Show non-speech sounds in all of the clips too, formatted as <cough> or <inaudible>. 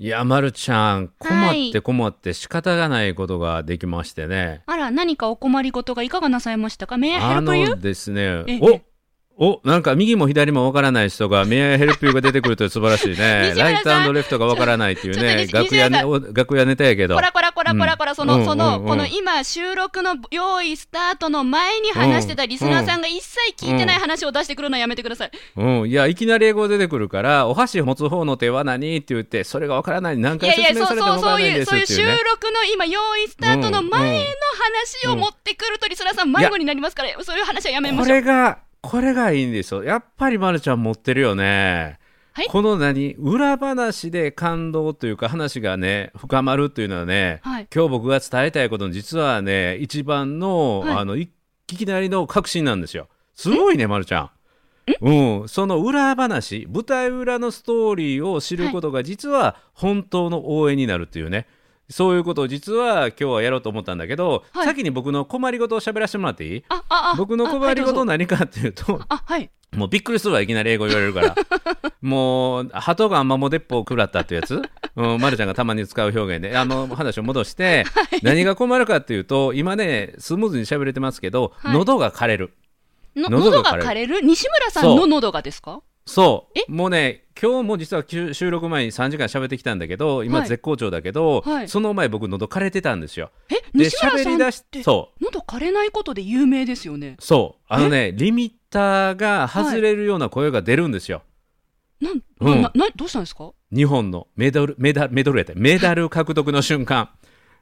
いや、まるちゃん、困って困って仕方がないことができましてね。あら、何かお困りごとがいかがなさいましたか？May I あ help you? のですねええ、おおなんか右も左もわからない人が、メアヘルプユーが出てくると素晴らしいね。<laughs> ライトレフトがわからないっていうね、楽屋ね楽屋ネタやけどこ。らこらこらこらこら、その、うんその、この今、収録の用意スタートの前に話してたリスナーさんが一切聞いてない話を出してくるのやめてください。うん、いや、いきなり英語出てくるから、お箸持つ方の手は何って言って、それがわからない。何回いやいや、説明されてもからないですそういう収っていうね。録の今、用意スタートの前の話を持ってくるとリスナーさん迷子になりますから、そういう話はやめまこしょう。れが、これがいいんですよ。やっぱりまるちゃん持ってるよね。はいこの何？裏話で感動というか話がね深まるというのはね、はい今日僕が伝えたいことの実はね一番の,、はいあのいいきなりの確信なんですよ。すごいね、まるちゃん。うん、その裏話舞台裏のストーリーを知ることが実は本当の応援になるっていうねそういうことを実は今日はやろうと思ったんだけど、はい。先に僕の困りごとを喋らせてもらっていい？僕の困りごと何かっていうと、あ、はい。もうびっくりするわいきなり英語言われるから。<laughs> もう鳩がマモ鉄砲を食らったってやつ、<laughs> うん、まるちゃんがたまに使う表現で。あの話を戻して、何が困るかっていうと今ねスムーズに喋れてますけど、はい。喉が枯れる。の喉が枯れる。喉が枯れる？西村さんの喉がですか？そう。え？もうね今日も実は収収録前に3時間喋ってきたんだけど今はい。絶好調だけど、はい。その前僕喉枯れてたんですよ。え、で西村さん喋り出しってそう。喉枯れないことで有名ですよね。そう。あのねリミッターが外れるような声が出るんですよ、なん、うん。な、な、どうしたんですか？日本のメダルメダルメダルやった。メダル獲得の瞬間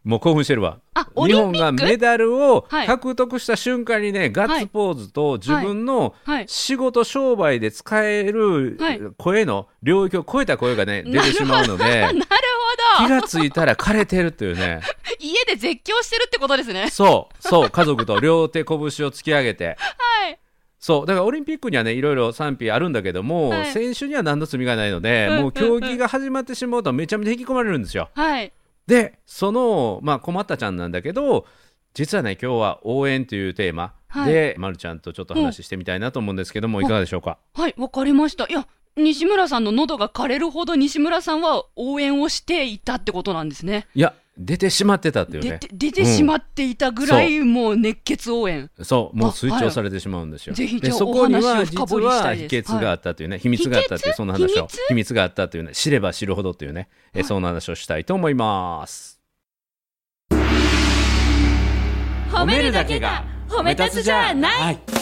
もう興奮してるわ。日本がメダルをはい。獲得した瞬間にね、ガッツポーズと自分のはい。仕事商売で使えるはい。声の領域を超えた声がね出てしまうので <laughs> なるほど。気がついたら枯れてるっていうね。<laughs> 家で絶叫してるってことですね。そうそう家族と両手拳を突き上げて。はい。そうだからオリンピックにはねいろいろ賛否あるんだけども、はい。選手には何の罪がないので、うん。もう競技が始まってしまうとめちゃめちゃ引き込まれるんですよ。はい。でその、まあ、困ったちゃんなんだけど実はね今日は応援というテーマで、ま、るちゃんとちょっと話してみたいなと思うんですけども、いかがでしょうか？はい、わかりました。いや、西村さんの喉が枯れるほど西村さんは応援をしていたってことなんですね。いや出てしまってたっていうね。出てしまっていたぐらい、もう熱血応援。そう。もうあ推奨されてしまうんですよ。ぜひじゃあでそこには実は秘訣があったというね、秘密があったというそんな話を。秘密？があったというね知れば知るほどというね、えはい。そんな話をしたいと思います。褒めるだけが褒め立つじゃない。はい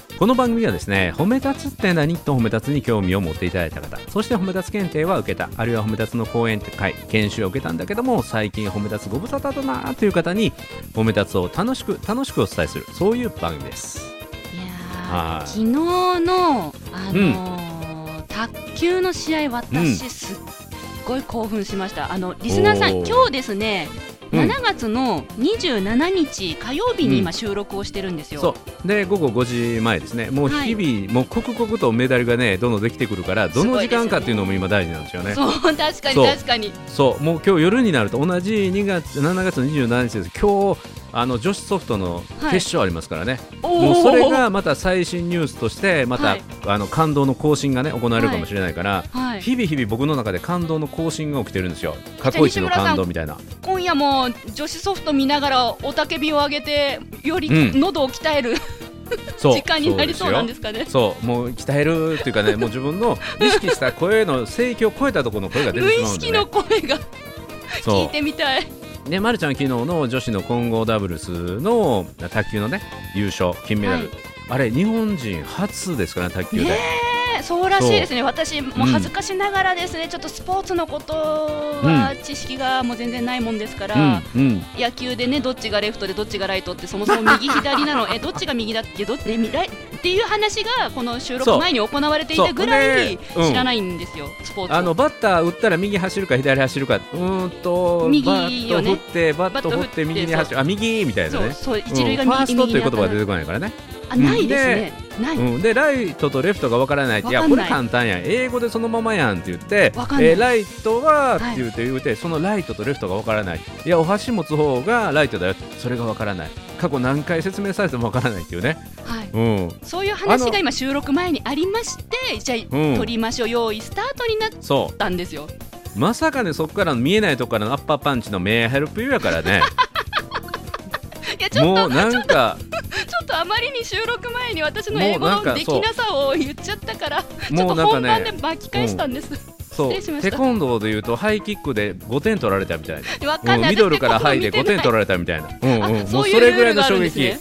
この番組はですね褒め立つって何？と褒め立つに興味を持っていただいた方。そして褒め立つ検定は受けた。あるいは褒め立つの講演会研修を受けたんだけども最近褒め立つご無沙汰だなという方に褒め立つを楽しく楽しくお伝えする。そういう番組です。いやはい。ー昨日の、あのー卓球の試合、うん。私、すっごい興奮しました。あのリスナーさん、今日ですね、うん7月の27日火曜日に今収録をしてるんですよ。そう。で午後5時前ですね。もうはい。日々、もう刻々とメダルがねどんどんできてくるからどの時間かっていうのも今大事なんですよね。そう。確かに確かに。そう。もう今日夜になると同じ2月7月27日です。今日あの女子ソフトの決勝ありますからね、もうそれがまた最新ニュースとしてまた、はい。あの感動の更新がね行われるかもしれないから、はい、日々日々僕の中で感動の更新が起きてるんですよ。過去一の感動みたいな。今夜も女子ソフト見ながら雄たけびを上げてよりうん。喉を鍛える、そう。<laughs> 時間になりそうなんですすかね。そうもう鍛えるっていうかねもう自分の意識した声の声域を超えたところの声が出無てしまうんで、ね。意識の、声が聞いてみたい。で、ま、るちゃん昨日の女子の混合ダブルスの卓球のね優勝金メダル、はい。あれ日本人初ですからね卓球で、ねえそうらしいですね、私、もう恥ずかしながらですね、ちょっとスポーツのことは知識がもう全然ないもんですから、うんうん。野球でね、どっちがレフトでどっちがライトって、そもそも右、左なの、<laughs> えどっちが右だっけ、どっちっていう話が、この収録前に行われていたぐらい知らないんですよ、スポーツを。あのバッター打ったら右走るか左走るかうーんと右バットよね振ってバット振って右に走る。あ右みたいなね。そうそう一塁がうん。ファーストという言葉が出右てこないからね、あないですね、ない、うん、でライトとレフトがわからないってい。やこれ簡単や。ん英語でそのままやんって言ってえーライトはってはい言って言うて、そのライトとレフトがわからない。いやお箸持つ方がライトだよ。それがわからない。過去何回説明されてもわからないっていうね、はい、うん、そういう話が今、収録前にありまして、じゃあ、うん。撮りましょう、用意スタートになっそたんですよ。う。まさかねそこからの見えないとこからのアッパーパンチのメーヘルプユーやからね。<laughs> いやちょっともうなんかっとあまりに収録前に私の英語のできなさを言っちゃったから、ちょっと本番でね巻き返したんです。そう失礼しました。テコンドーでいうとハイキックで5点取られたみたいな。かんない。ミドルからハイで5点取らられたみたいな、うんうん、あもうそれぐらいの衝撃、ね。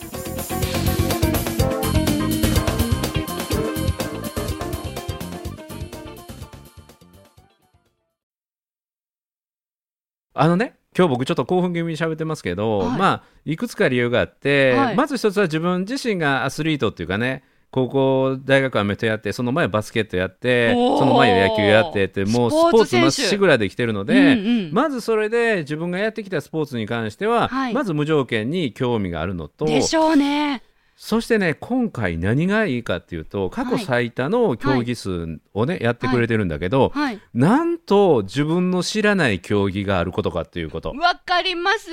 あのね今日僕ちょっと興奮気味に喋ってますけど、はい。まあいくつか理由があって、はい。まず一つは自分自身がアスリートっていうかね高校大学アメフトやってその前バスケットやってその前野球やってってもうススポーツまっしぐらできてるので、うんうん。まずそれで自分がやってきたスポーツに関しては、はい。まず無条件に興味があるのとでしょうね。そしてね今回何がいいかっていうと過去最多の競技数をね、やってくれてるんだけど、はい。なんと自分の知らない競技があることかっていうこと。わかります。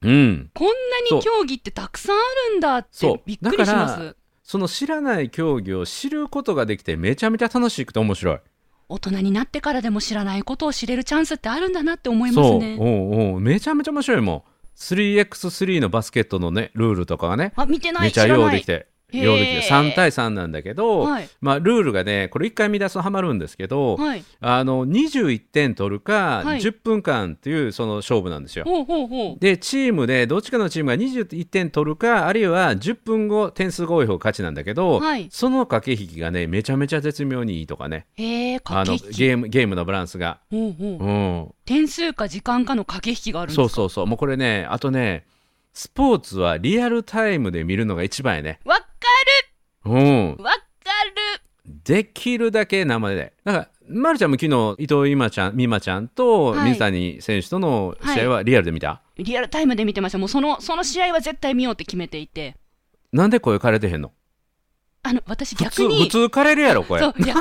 うん、こんなに競技ってたくさんあるんだってびっくりします。その知らない競技を知ることができてめちゃめちゃ楽しくて面白い。大人になってからでも知らないことを知れるチャンスってあるんだなって思いますそう、ね。おうおうめちゃめちゃ面白いもん。3x3 のバスケットのねルールとかがねあ、見てない、めちゃ。ようできて。へー。ようできて3対3なんだけど、はい。まあ、ルールがねこれ1回見出すとハマるんですけど、はい。あの21点取るか、はい。10分間っていうその勝負なんですよ。ほうほうほう。でチームでどっちかのチームが21点取るかあるいは10分後点数が多い方が勝ちなんだけど、はい。その駆け引きがねめちゃめちゃ絶妙にいいとかね。あの。ゲームゲームのバランスが、ほうほう。うん、点数か時間かの駆け引きがあるんですか？そうそうそう。もうこれねあとねスポーツはリアルタイムで見るのが一番やね、わかうん、るわかる。できるだけ生で。だからまるちゃんも昨日伊藤今ちゃん美誠ちゃんとはい。水谷選手との試合はリアルで見た、リアルタイムで見てました。もうその、その試合は絶対見ようって決めていて。なんで声枯れてへんの？あの、私普逆に。通普通枯れるやろ声そう、いや、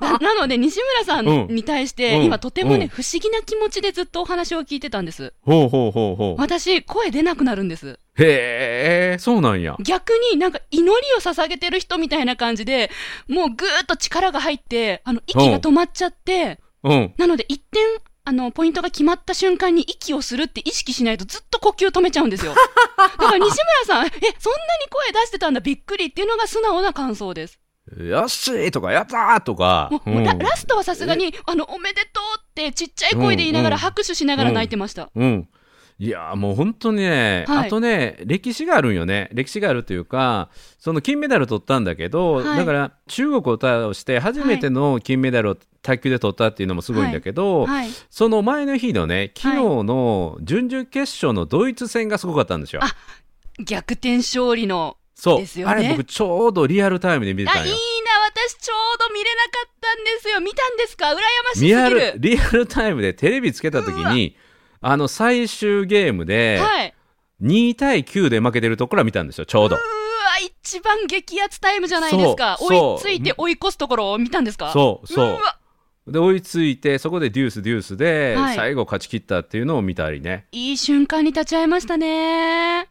な <laughs> なので西村さんうん。に対して、うん。今とてもね、うん。不思議な気持ちでずっとお話を聞いてたんです。ほうほうほうほう私、声出なくなるんです。へえそうなんや。逆になんか祈りを捧げてる人みたいな感じで、もうぐーっと力が入って、あの、息が止まっちゃって、うん。なので一点、あの、ポイントが決まった瞬間に息をするって意識しないとずっと呼吸止めちゃうんですよ。<laughs> だから西村さん、え、そんなに声出してたんだ、びっくりっていうのが素直な感想です。よっしーとかやったーとかもううんララストはさすがに、あの、おめでとうってちっちゃい声で言いながらうん拍手しながら泣いてました。うんいやーもう本当にね、はいあとね歴史があるんよね歴史があるというかその金メダル取ったんだけど、はいだから中国を倒して初めての金メダルを卓球で取ったっていうのもすごいんだけど、はい。その前の日のね昨日の準々決勝のドイツ戦がすごかったんですよ。あ逆転勝利の。そう、ですよねあれ僕ちょうどリアルタイムで見てあ、いいな、たんよ。私ちょうど見れなかったんですよ。見たんですか？羨ましすぎリアルる。リアルタイムでテレビつけた時にあの最終ゲームではい。2対9で負けてるところは見たんですよちょうどう。わ、一番激アツタイムじゃないですか。追いついて追い越すところを見たんですか？そうそうわで追いついてそこでデュースデュースではい最後勝ち切ったっていうのを見たりね、いい瞬間に立ち会いましたね。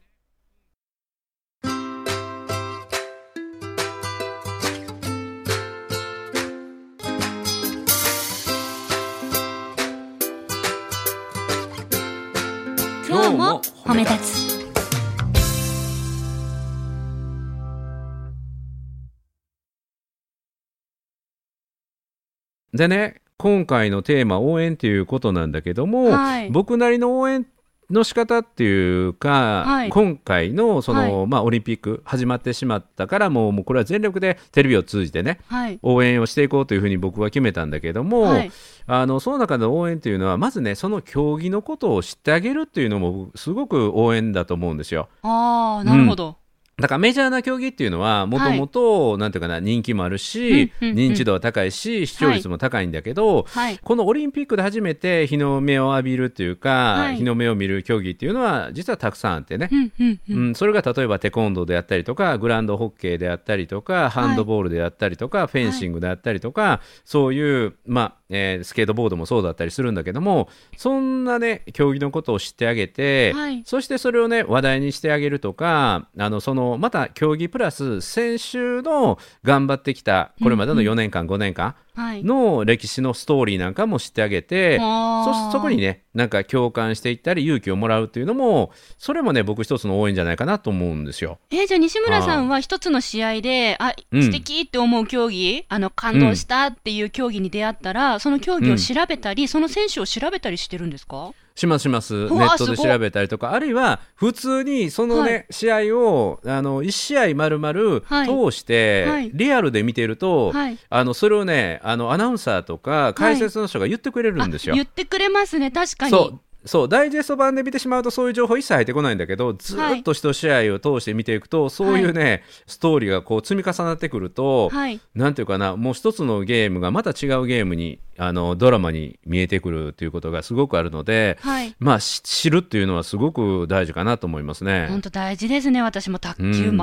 でね今回のテーマ応援っていうことなんだけども、はい。僕なりの応援の仕方っていうか、はい。今回のその、はまあ、オリンピック始まってしまったからもうもうこれは全力でテレビを通じてねはい。応援をしていこうというふうに僕は決めたんだけども、はい。あのその中の応援というのはまずねその競技のことを知ってあげるっていうのもすごく応援だと思うんですよ。ああなるほど、だからメジャーな競技っていうのはもともとなんていうかな人気もあるし、うんうんうん。認知度は高いし視聴率も高いんだけど、はい。このオリンピックで初めて日の目を浴びるというか、はい。日の目を見る競技っていうのは実はたくさんあってね、うんうんううんん、それが例えばテコンドーであったりとかグランドホッケーであったりとかハンドボールであったりとか、フェンシングであったりとか、そういう、まあえースケートボードもそうだったりするんだけどもそんなね競技のことを知ってあげて、はい。そしてそれをね話題にしてあげるとかあのそのまた競技プラス先週の頑張ってきたこれまでの4年間、5年間はい。の歴史のストーリーなんかも知ってあげて、あー。そそこにねなんか共感していったり勇気をもらうっていうのもそれもね僕一つの応援じゃないかなと思うんですよ。えーじゃあ西村さんは一つの試合で、あ、うん。素敵って思う競技、あの、感動したっていう競技に出会ったら、その競技を調べたり、その選手を調べたりしてるんですか？しますします。ネットで調べたりとか。あるいは普通にそのね、はい。試合をあの1試合丸々はい。通して、はい。リアルで見てると、はい。あのそれをねあのアナウンサーとか解説の人が言ってくれるんですよ。あ言ってくれますね、確かに。そうダイジェスト版で見てしまうとそういう情報一切入ってこないんだけどずーっと一試合を通して見ていくと、そういうね、ストーリーがこう積み重なってくると、はい。なんていうかなもう一つのゲームがまた違うゲームにあのドラマに見えてくるということがすごくあるので、はい。まあし知るっていうのはすごく大事かなと思いますね。本当大事ですね、私も卓球、うん全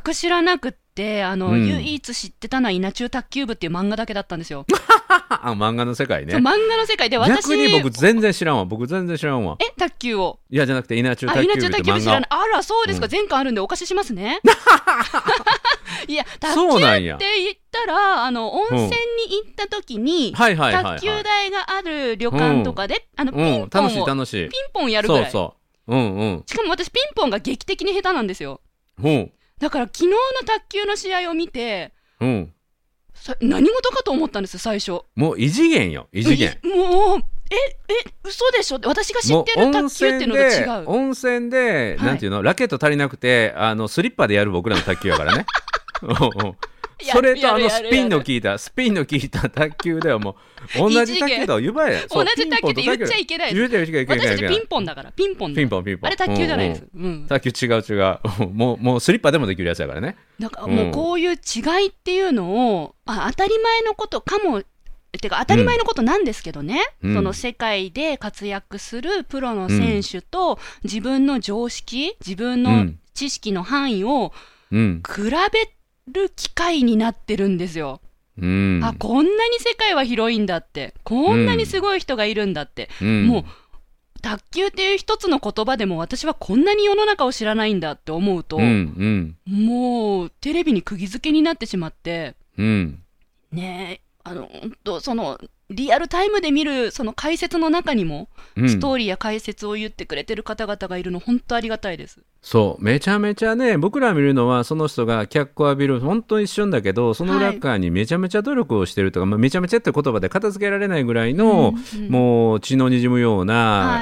く知らなくって、あの、うん唯一知ってたのは稲中卓球部っていう漫画だけだったんですよ。<laughs> あ漫画の世界ね。漫画の世界で私、逆に僕全然知らんわ僕全然知らんわえ、卓球を？いやじゃなくて稲中あ、卓球部って漫画卓球部知らない。あら、そうですか。うん前回あるんでお貸ししますね。<laughs> いや、卓そうなんや球って言ったら、あの、温泉に行った時に、卓球台がある旅館とかで、あの、ピうん楽しいンポンを、ピン楽しいポンやるぐらい。そうそううんうんしかも私、ピンポンが劇的に下手なんですよ。うんだから、昨日の卓球の試合を見て、うん。さ何事かと思ったんですよ、最初。もう異次元よ異次元。いもう、え、え、嘘でしょ？私が知ってる卓球っていうのと違う。温泉で、はいなんていうの？ラケット足りなくてあのスリッパでやる僕らの卓球やからね。<laughs> うんうん。や <laughs> それとあのスピンの効いたスピンの効いた卓球ではもう同じ卓球だ言ばや <laughs> 同じ卓球って言っちゃいけないです。私たちピンポンだから、ピンポンだピンポンピンポン。あれ卓球じゃないです。卓球違う違う。<laughs> もうもうスリッパでもできるやつやからね。だからもうこういう違いっていうのを、あ当たり前のことかも、てか当たり前のことなんですけどね、うん。その世界で活躍するプロの選手と自分の常識、自分のうん。知識の範囲をうん。比べる機会になってるんですよ。うん。あ、こんなに世界は広いんだって、こんなにすごい人がいるんだって、うん。もう卓球っていう一つの言葉でも私はこんなに世の中を知らないんだって思うと、うんうん。もうテレビに釘付けになってしまって、うん。ねえ、あの、本当その、リアルタイムで見るその解説の中にも、うん。ストーリーや解説を言ってくれてる方々がいるの、本当ありがたいです。そう。めちゃめちゃね僕ら見るのはその人が脚光浴びる本当一瞬だけどその裏側にめちゃめちゃ努力をしてるとか、まあ、めちゃめちゃって言葉で片付けられないぐらいの、うんうんもう血の滲むような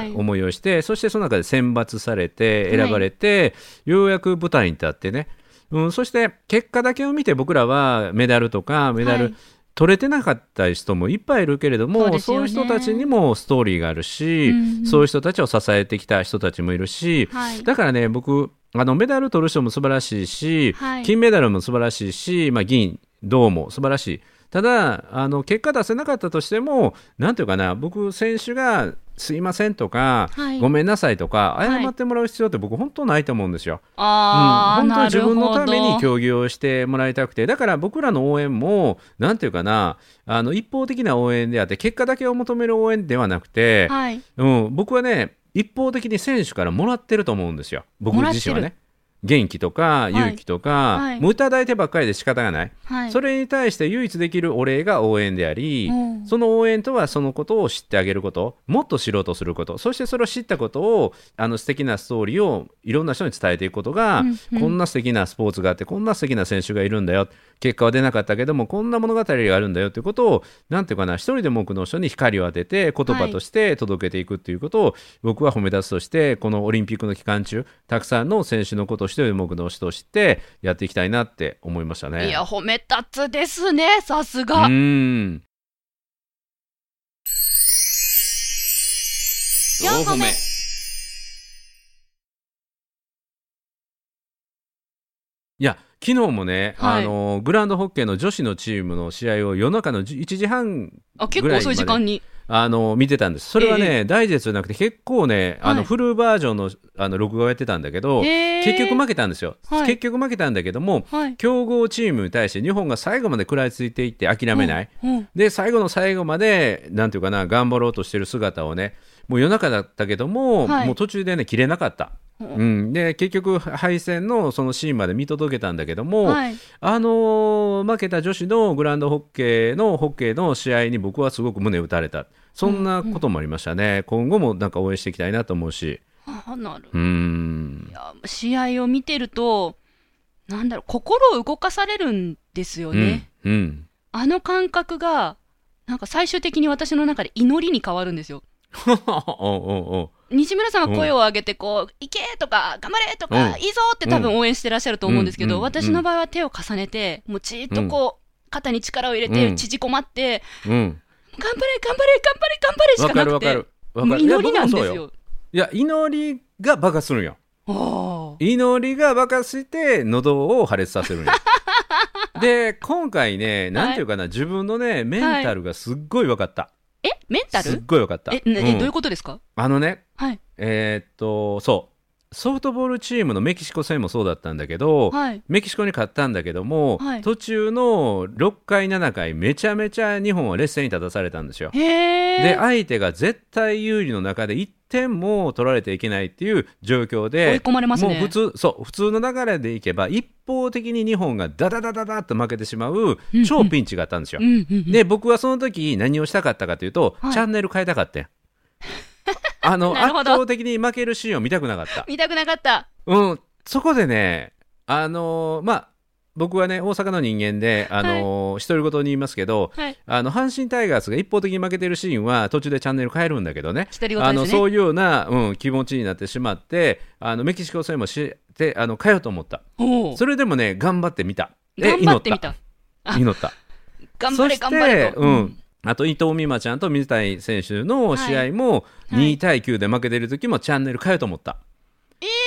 はい。思いをして、そしてその中で選抜されて選ばれて、ようやく舞台に立ってね、うん、そして結果だけを見て僕らはメダルとかメダル、はい取れてなかった人もいっぱいいるけれどもそうね。いう人たちにもストーリーがあるし、うんうん。そういう人たちを支えてきた人たちもいるし、はい。だからね僕あのメダル取る人も素晴らしいし、はい。金メダルも素晴らしいし、まあ、銀銅も素晴らしいただあの結果出せなかったとしてもなんていうかな僕選手が「すいません」とか、はいごめんなさい」とかい謝ってもらう必要って僕本当ないと思うんですよ。あー、うん、本当に自分のために競技をしてもらいたくてだから僕らの応援もなんていうかなあの一方的な応援であって結果だけを求める応援ではなくて、はい。うん、僕はね一方的に選手からもらってると思うんですよ僕自身はね。元気とかい。勇気とか、はい。もういただいてばっかりで仕方がない、はい。それに対して唯一できるお礼が応援であり、うん。その応援とはそのことを知ってあげることもっと知ろうとすることそしてそれを知ったことをあの素敵なストーリーをいろんな人に伝えていくことが、うんうん。こんな素敵なスポーツがあってこんな素敵な選手がいるんだよ結果は出なかったけどもこんな物語があるんだよということをなんていうかな一人でも多くの人に光を当てて言葉として届けていくっていうことを、僕は褒め出すとしてこのオリンピックの期間中たくさんの選手のことを一人でも多くの人を知ってやっていきたいなって思いましたね。いや褒め立つですねさすうが、ーん4個目。いや昨日もね、はい。あのグランドホッケーの女子のチームの試合を夜中の1時半あ結構遅い時間に。あの見てたんです。それはね、ダイジェストじゃなくて結構ねあの、はい。フルバージョンのあの録画をやってたんだけどへー結局負けたんですよ、はい。結局負けたんだけどもはい。強豪チームに対して日本が最後まで食らいついていって諦めない、うんうん。で最後の最後までなんていうかな頑張ろうとしてる姿をねもう夜中だったけども、はい。もう途中でね切れなかった。うんうん、で結局敗戦のそのシーンまで見届けたんだけども、はい。あのー負けた女子のグランドホッケーのホッケーの試合に僕はすごく胸打たれた。そんなこともありましたね、今後もなんか応援していきたいなと思うし。あなるうーん。いや試合を見てるとなんだろう心を動かされるんですよね、うん。うん。あの感覚がなんか最終的に私の中で祈りに変わるんですよ。<laughs> おうおう西村さんが声を上げてこう「行け!」とか「頑張れ!」とか「うん。いいぞ!」って多分応援してらっしゃると思うんですけど、私の場合は手を重ねてもうじーっとこう、肩に力を入れてうん。縮こまってうん「頑張れ頑張れ頑張れ頑張れ!」しわかなくて祈りなんですよ。いや祈りが爆発するんよ。祈りが爆発して喉を破裂させるんよ。<laughs> で今回ねなんていうかな、自分のねメンタルがすっごい分かった、え？メンタすっルごい分かった。え、どういうことですか？あのねはい。えーっとそう。ソフトボールチームのメキシコ戦もそうだったんだけど、はい。メキシコに勝ったんだけども、はい。途中の6回7回めちゃめちゃ日本は劣勢に立たされたんですよ。で相手が絶対有利の中で1点も取られていけないっていう状況で追い込まれますね。もう普通そう普通の流れでいけば一方的に日本がダダダダダッと負けてしまううん超ピンチがあったんですよ。うんうんうん。で僕はその時何をしたかったかというと、はい。チャンネル変えたかったんあの <laughs> 圧倒的に負けるシーンを見たくなかった。見たくなかった。うん、そこでね、あのーまあ、僕はね、大阪の人間で、あのー独り言に言いますけど、はい。あの阪神タイガースが一方的に負けてるシーンは途中でチャンネル変えるんだけどね、独り言あのそういうような、うん、気持ちになってしまって、あのメキシコ戦もしてあの変えようと思った。それでもね、頑張ってみた。で頑張ってみた。あ祈った。頑張れ頑張れと、うん、あと伊藤美誠ちゃんと水谷選手の試合もはい。2対9で負けてる時もチャンネル変えようと思った。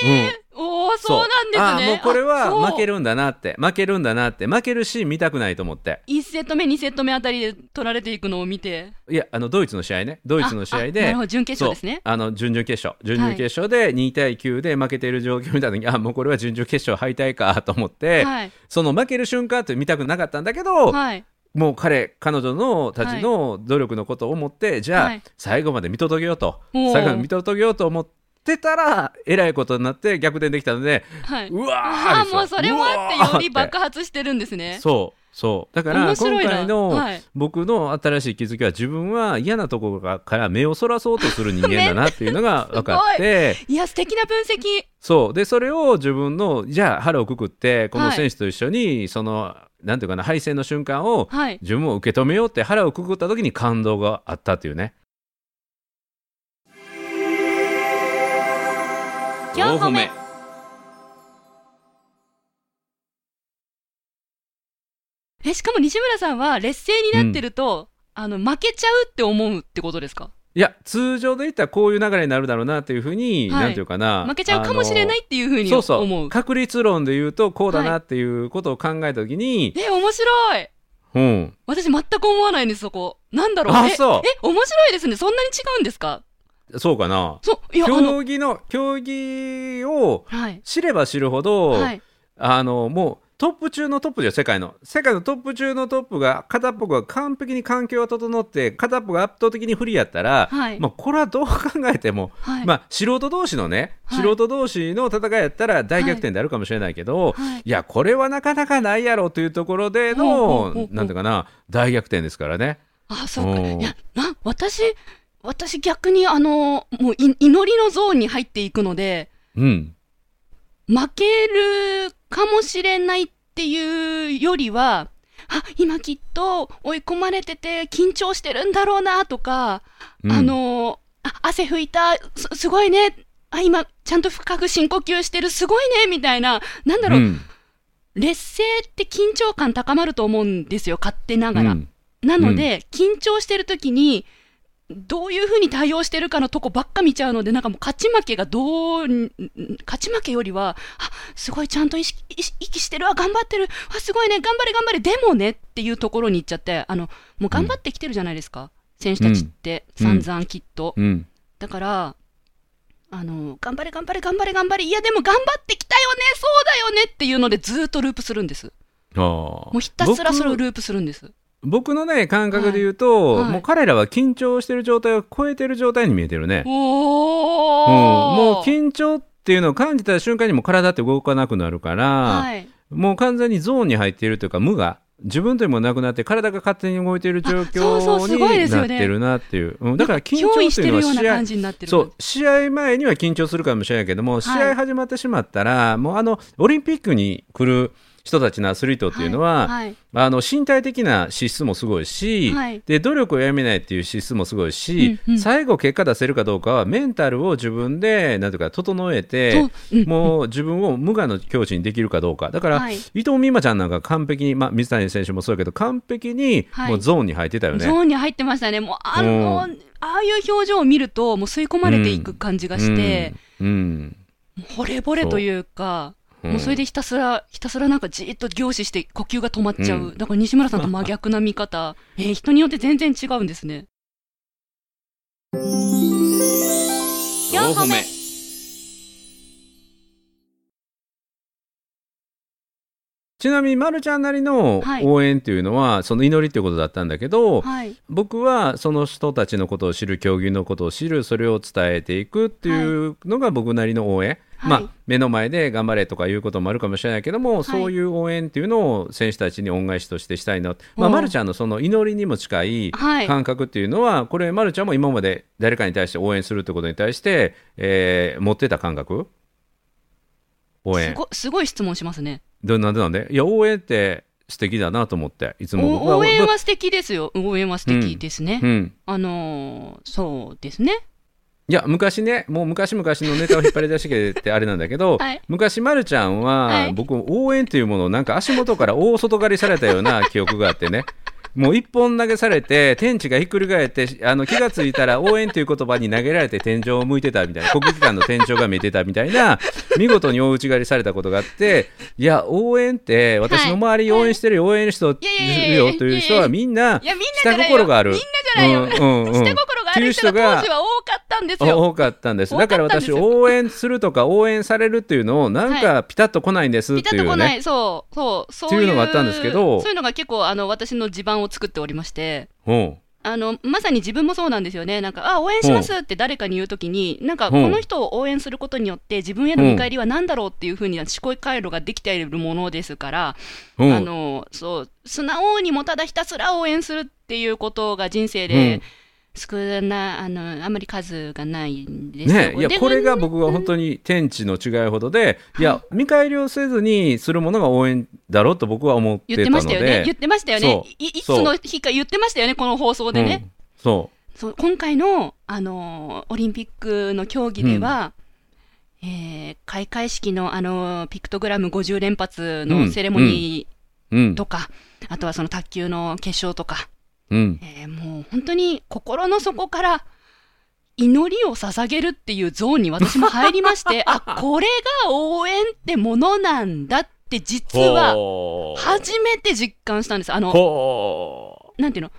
えーおおそうなんですね。もうこれは負けるんだなって負けるんだなって負けるシーン見たくないと思って1セット目2セット目あたりで取られていくのを見て。いやあのドイツの試合ね。ドイツの試合でるほど。準決勝ですね。あの準々決勝。準々決勝で2対9で負けている状況を見た時にあもうこれは準々決勝敗退かと思って、はい。その負ける瞬間って見たくなかったんだけど、はいもう彼彼女のたちの努力のことを思って、じゃあ、はい。最後まで見届けようと。最後まで見届けようと思ってたらえらいことになって逆転できたのではい。うわーあもうそれもあってより爆発してるんですね。そう。そう。だから今回のはい。僕の新しい気づきは自分は嫌なところから目をそらそうとする人間だなっていうのが <laughs> 分かって。いや素敵な分析。そう。でそれを自分のじゃあ腹をくくってこのはい。選手と一緒にその、なんていうかな敗戦の瞬間をはい。自分も受け止めようって腹をくくった時に感動があったっていうね。4歩目。えしかも西村さんは劣勢になってると、あの負けちゃうって思うってことですか？いや通常で言ったらこういう流れになるだろうなっていうふうに、はい。なんていうかな。負けちゃうかもしれないっていうふうにそうそう。思う。確率論で言うとこうだなっていうことを考えた時に、え面白い。うん、私全く思わないんですそこ。なんだろう。えあそう。え面白いですね。そんなに違うんですか？そうかな。そういや競技の競技をはい。知れば知るほど、はい。あのもうトップ中のトップじゃ世界の世界のトップ中のトップが片っぽが完璧に環境が整って片っぽが圧倒的に不利やったら、はい。まあ、これはどう考えても、はい。まあ、素人同士のね、はい。素人同士の戦いやったら大逆転であるかもしれないけど、はい。い、やこれはなかなかないやろというところでのなんていうかな大逆転ですからね。あ、そうか。うん。いや、な、私、私逆にあの、もうい祈りのゾーンに入っていくので、うん。負けるかもしれないっていうよりは、あ、今きっと追い込まれてて緊張してるんだろうなとか、うんあの、あ、汗拭いた、すすごいね。あ、今、ちゃんと深く深呼吸してる、すごいね、みたいな、なんだろう、うん劣勢って緊張感高まると思うんですよ、勝手ながら。うんなので、緊張してる時に、どういうふうに対応してるかのとこばっか見ちゃうので、なんかもう勝ち負けがどう、ん勝ち負けよりは、あ、すごいちゃんと意識、意してるわ、頑張ってる、あ、すごいね、頑張れ頑張れ、でもねっていうところに行っちゃって、あの、もう頑張ってきてるじゃないですか。選手たちって、うん散々きっと。うんだから、あの、頑張れ頑張れ頑張れ頑張れ、いやでも頑張ってきたよね、そうだよねっていうのでずーっとループするんです。もうひたすらそれを僕ループするんです。僕のね感覚で言うと、はい。はい。もう彼らは緊張してる状態を超えてる状態に見えてるね。おうん、ーもう緊張っていうのを感じた瞬間にもう体って動かなくなるから、はい。もう完全にゾーンに入っているというか無が自分というものなくなって体が勝手に動いている状況になってるなっていう、うん、だから緊張っていうのは試合。そう。試合前には緊張するかもしれないけども、試合始まってしまったらもうあのオリンピックに来る人たちのアスリートっていうのは、はい。あの身体的な資質もすごいし、はい。で努力をやめないっていう資質もすごいし、うんうん。最後結果出せるかどうかはメンタルを自分でなんていうか整えてそううん。もう自分を無我の境地にできるかどうか。だから、はい。伊藤美誠ちゃんなんか完璧に、まあ、水谷選手もそうだけど完璧にはい。もうゾーンに入ってたよね。ゾーンに入ってましたね。もう、あの、ああいう表情を見ると、もう吸い込まれていく感じがして、うん、うん。もう惚れ惚れというか、うんもうそれでひたすら、ひたすらなんかじーっと凝視して呼吸が止まっちゃう。うんだから西村さんと真逆な見方。<laughs> えー人によって全然違うんですね。4歩目ちなみに、ま、るちゃんなりのはい応援っていうのは、その祈りっていうことだったんだけど、はい。僕はその人たちのことを知る競技のことを知るそれを伝えていくっていうのが僕なりの応援、はい。まあ、目の前で頑張れとかいうこともあるかもしれないけども、そういう応援っていうのを選手たちに恩返しとしてしたいな、まあ、おうまるちゃんのその祈りにも近いはい。感覚っていうのは、これまるちゃんも今まで誰かに対して応援するってことに対して、えー持ってた感覚？応援。すごい質問しますね。どなんでなんで？いや応援って素敵だなと思っていつも。応援は素敵ですよ。応援は素敵ですね。うん。あのーそうですね。いや昔ねもう昔々のネタを引っ張り出してきてあれなんだけど、<laughs> はい。昔まるちゃんは、はい。僕応援というものをなんか足元から大外刈りされたような <laughs> 記憶があってね。もう一本投げされて天地がひっくり返ってあの気がついたら応援という言葉に投げられて天井を向いてたみたいな国技館の天井が見えてたみたいな <laughs> 見事に大内刈りされたことがあっていや応援って私の周り応援してるよ、応援してるよという人はみんな下心がある。みんなじゃないよ。うんうんうん。下心がある人が多かったんですよ。多かったんです。だから私応援するとか応援されるっていうのをなんかピタッと来ないんですっピタていうね。ッと来ない、そう、そう、そういうのがあったんですけど。そういうのが結構、あの、私の地盤を作っておりまして、う。んあの、まさに自分もそうなんですよね。なんか、あ、応援しますって誰かに言うときに、なんか、う。んこの人を応援することによって、自分への見返りは何だろうっていうふうに思考回路ができているものですから、う。んあの、そう、素直にもただひたすら応援するっていうことが人生で、少な、あの、あんまり数がないんですよ。ねいやでこれが僕は本当に天地の違いほどでい。や見返りをせずにするものが応援だろうと僕は思って言ったてのでましたよね。言ってましたよね。いいつの日か言ってましたよね、この放送でね。うん。そそう。今回の、あのーオリンピックの競技では、えー開会式の、あのーピクトグラム50連発のセレモニううん。ーとか、あとはその卓球の決勝とか、うんえーもう本当に心の底から祈りを捧げるっていうゾーンに私も入りまして、<laughs> あ、これが応援ってものなんだって実は初めて実感したんです。あの、ほなんていうの？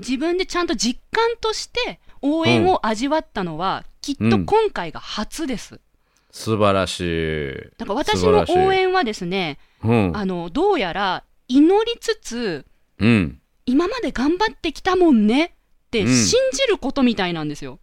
自分でちゃんと実感として応援を味わったのは、きっと今回が初です。う素晴らしい。だから私の応援はですね、うん。あの、どうやら祈りつつ、うん。今まで頑張ってきたもんねってうん信じることみたいなんですよ。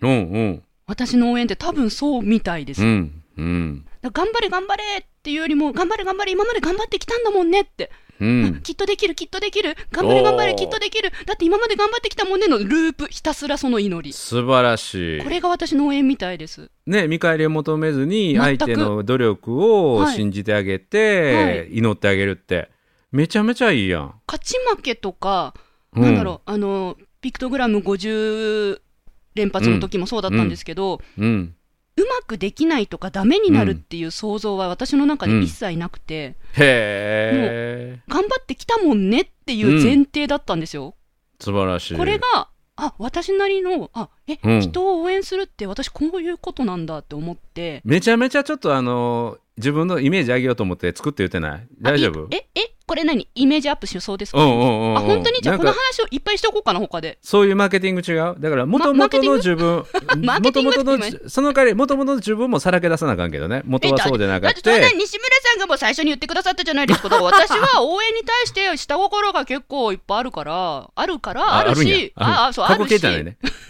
うん。うん。私の応援って多分そうみたいです。うん。うん。頑張れ頑張れっていうよりも、頑張れ頑張れ、今まで頑張ってきたんだもんねって。うん。きっとできる、きっとできる、頑張れ頑張れ、きっとできる、だって今まで頑張ってきたもんねのループ、ひたすらその祈り。素晴らしいこ。れが私の応援みたいです。ね、見返りを求めずに相手の努力をはい信じてあげて、祈ってあげるってめちゃめちゃいいやん。勝ち負けとか、うんなんだろう、あの、ピクトグラム50連発の時もそうだったんですけど、う。うん。うまくできないとかダメになるっていう想像は私の中で一切なくて、へえ。頑張ってきたもんねっていう前提だったんですよ。素晴らしい。これが、あ、私なりの、あ、え、うん人を応援するって私こういうことなんだって思って、めちゃめちゃちょっとあの自分のイメージ上げようと思って作って言ってない？大丈夫？え、え、これ何？イメージアップしそうですか、うんうんうんうん。あ、本当に？じゃあこの話をいっぱいしておこうかな、他で。そういうマーケティング違うだからもともとの自分もともとのその代わりもともとの自分もさらけ出さなあかんけどね。元はそうじゃなだっくててそれね西村さんがもう最初に言ってくださったじゃないですか。だから私は応援に対して下心が結構いっぱいあるから、あるから、あるし、あ、あ、そう、あるし。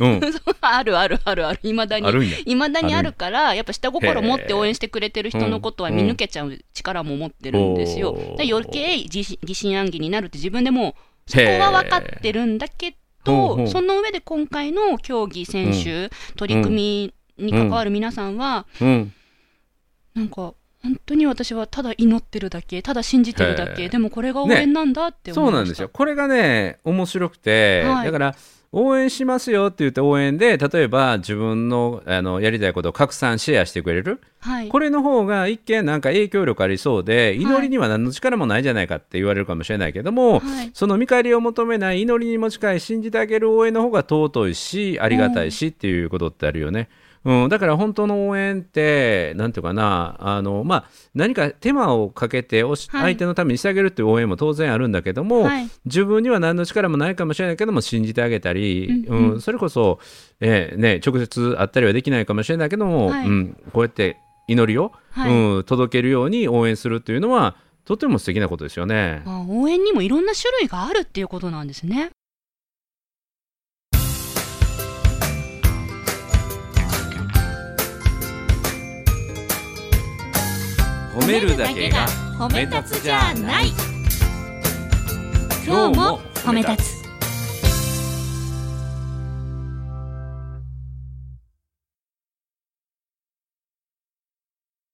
うん。あるあるあるある、いまだに。いまだにあるから、や。っぱ下心持って応援してくれてる人のことは見抜けちゃう力も持ってるんですよ。余計疑心疑心暗鬼になるって自分でもうそこは分かってるんだけど、うその上で今回の競技、選手、取り組みに関わる皆さんは、うん。なんか、本当に私はただ祈ってるだけ、ただ信じてるだけ、でもこれが応援なんだって思いました。そうなんですよ。これがね、面白くて、はい。だから、応援しますよって言って応援で、例えば自分のあのやりたいことを拡散、シェアしてくれる。はい。これの方が一見なんか影響力ありそうで、祈りには何の力もないじゃないかって言われるかもしれないけども、はいその見返りを求めない祈りにも近い信じてあげる応援の方が尊いし、ありがたいしっていうことってあるよね。うん、だから本当の応援って、なんていうかな、あの、まあ、何か手間をかけておし、はい。相手のためにしてあげるっていう応援も当然あるんだけども、はい。自分には何の力もないかもしれないけども、信じてあげたり、うんうん。うん。それこそ、えーね、直接会ったりはできないかもしれないけども、はい。うん、こうやって祈りを、はい。うん、届けるように応援するっていうのは、とても素敵なことですよね。あ応援にもいろんな種類があるっていうことなんですね。褒めるだけが褒め立つじゃない。今日も褒め立つ。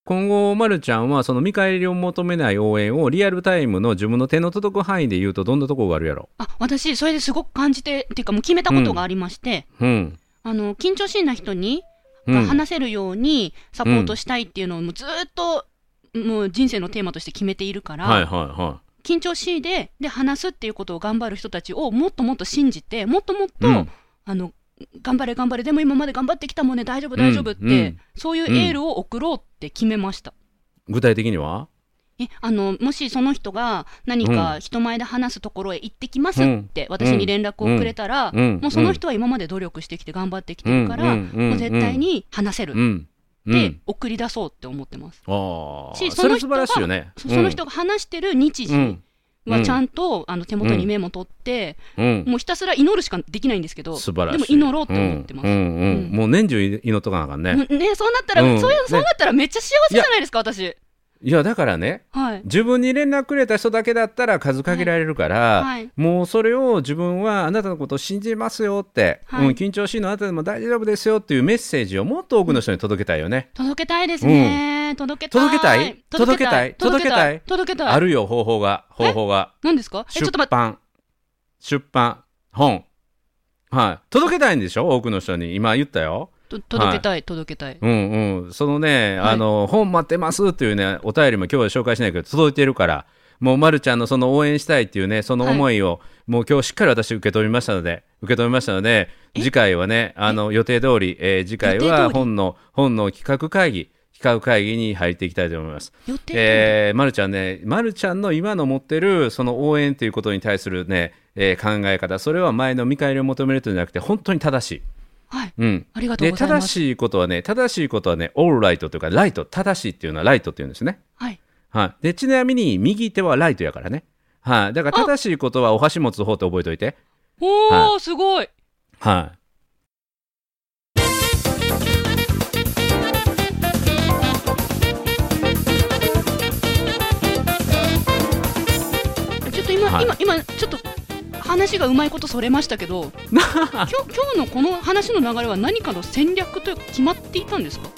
今後、まるちゃんはその見返りを求めない応援をリアルタイムの自分の手の届く範囲で言うとどんなところがあるやろ？あ、私、それですごく感じて、っていうかもう決めたことがありまして、うん。あの、緊張しいな人に、うん。話せるようにサポートしたいっていうのをもうずーっと、もう人生のテーマとして決めているから、はいはいは緊張しいで、で、話すっていうことを頑張る人たちをもっともっと信じて、もっともっと、うん。あの、頑張れ頑張れ、でも今まで頑張ってきたもんね、大丈夫大丈夫って、うんうん。そういうエールを送ろうって決めました。い。具体的には？えあのもしその人が何か人前で話すところへ行ってきますって私に連絡をくれたら、うん。もうその人は今まで努力してきて頑張ってきてるから、うん。うん。もう絶対に話せるうん。うってん。送り出そうって思ってます。ああ。しそれ素晴らしいよね。そその人が話してる日時うんはちゃんと、あの手元にメモ取って、うん。もうひたすら祈るしかできないんですけど、素晴らしい。でも祈ろうって思ってます。もう年中祈っとかなあかんね。ねそうなったら、うんそういうねそうなったらめっちゃ幸せじゃないですか、私。いや、だからね、はい。自分に連絡くれた人だけだったら数限られるから、はいはいもうそれを自分はあなたのことを信じますよって、はいうん、緊張しいのあなたでも大丈夫ですよっていうメッセージをもっと多くの人に届けたいよね。届けたいですね。届けたい。届けたい？届けたい？届けたい？届届けたい。あるよ、方法が。方法が。何ですか？出。版。出版。本。はい。届けたいんでしょ？多くの人に。今言ったよ。と届けたい、届けたい。うんうん、そのね、はい。あの本待ってますっていうね、お便りも今日は紹介しないけど、届いてるから、もう、ま、るちゃんのその応援したいっていうね、その思いを、もう今日しっかり私、受け取りましたので、受け止めましたので、次回はね、あの予定通り、えー次回は本の本の企画会議、企画会議に入っていきたいと思います。予定、えー、まるちゃんね、まるちゃんの今の持ってるその応援ということに対するね、えー考え方、それは前の見返りを求めるというんじゃなくて、本当に正しい。はい。うん。ありがとうで、ございます。正しいことはね、正しいことはね、オールライトというか、ライト、正しいっていうのはライトっていうんですね。はい。はい。で、ちなみに、右手はライトやからね。はい。だから、正しいことはお箸持つ方って覚えといて。おー、はすごい。はい。ちょっと今、はい今、今、ちょっと話がうまいことそれましたけど、今日今日のこの話の流れは何かの戦略というか決まっていたんですか？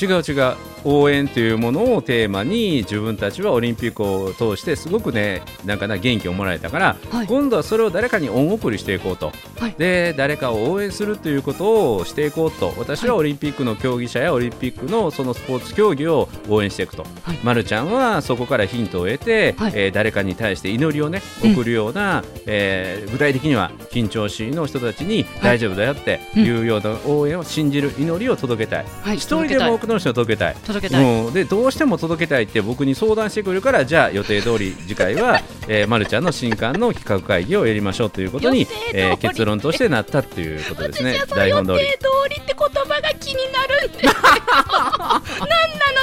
違う違う応援というものをテーマに自分たちはオリンピックを通してすごくねなんかな元気をもらえたから、はい。今度はそれを誰かに恩送りしていこうと、はい。で誰かを応援するということをしていこうと。私はオリンピックの競技者やオリンピックのそのスポーツ競技を応援していくと、はい。ま、るちゃんはそこからヒントを得て、はい。えー誰かに対して祈りをねうん送るような、えー具体的には緊張しいの人たちにはい。大丈夫だよっていうような応援を信じる祈りを届けたい。はい、一人でも多くの人に届けたい。届けたい。うん、でどうしても届けたいって僕に相談してくるからじゃあ予定通り次回は、<laughs> えー、ま、るちゃんの新刊の企画会議をやりましょうということにえー結論としてなったっていうことですね。予台本通り。定通りって言葉が気になるんですよ。<laughs> 何なの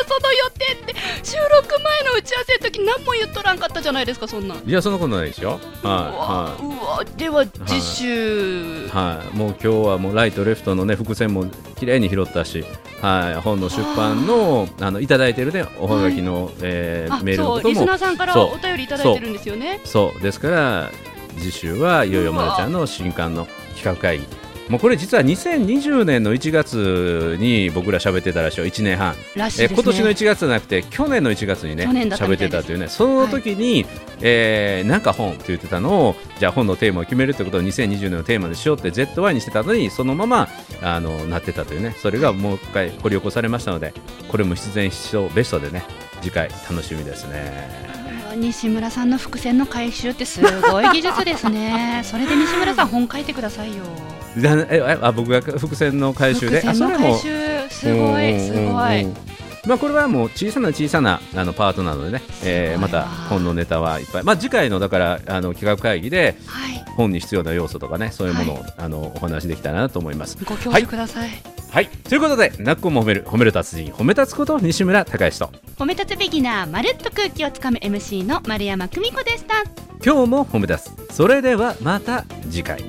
その予定って。収録前の打ち合わせの時何も言っとらんかったじゃないですかそんなん。いやそんなことないですよ。うわはうわでは次週、い、はい、はい、もう今日はもうライトレフトのね伏線も綺麗に拾ったし、はい、本の出版のあのいただいてるねおはがきの、えーあメールのこともナーさんからお便りいただいてるんですよね。そうですから次週はいよいよまるちゃんの新刊の企画会議もうこれ実は2020年の1月に僕ら喋ってたらしいよ。1年半、らしいね。え今年の1月じゃなくて去年の1月にね喋ってたというね。その時に、えーなんか本って言ってたのをじゃあ本のテーマを決めるってことを2020年のテーマでしようって ZY にしてたのにそのままあのなってたというね。それがもう一回掘り起こされましたのでこれも必然必勝ベストでね次回楽しみですね。西村さんの伏線の回収ってすごい技術ですね。それで西村さん本書いてくださいよ。だえああ僕が伏線の回収で？伏線のあそれも。回収すごいすごい。まあこれはもう小さな小さなあのパートなのでね、えーまた本のネタはいっぱい、まあ、次回のだからあの企画会議ではい。本に必要な要素とかねそういうものを、あのお話しできたらなと思います。ご教授ください、はい。ということで「なっこも褒める褒める達人褒め立つこと西村孝之と。褒め立つビギナーまるっと空気をつかむ MC の丸山久美子でした。今日も褒め立つ。それではまた次回。